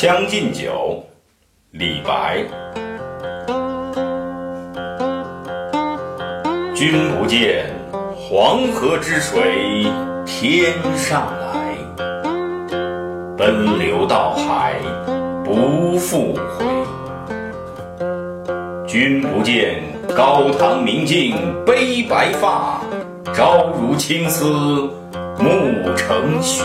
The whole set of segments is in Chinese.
将进酒》李白。君不见黄河之水天上来，奔流到海不复回。君不见高堂明镜悲白发，朝如青丝暮成雪。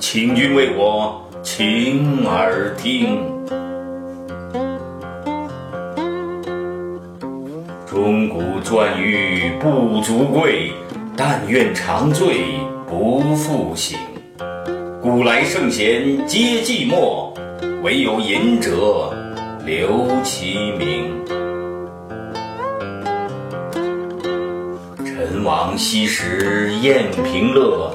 请君为我倾耳听。钟鼓馔玉不足贵，但愿长醉不复醒。古来圣贤皆寂寞，惟有饮者留其名。陈王昔时宴平乐。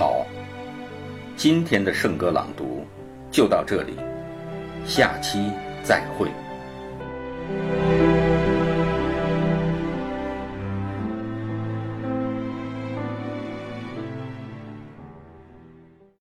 好，今天的圣歌朗读就到这里，下期再会。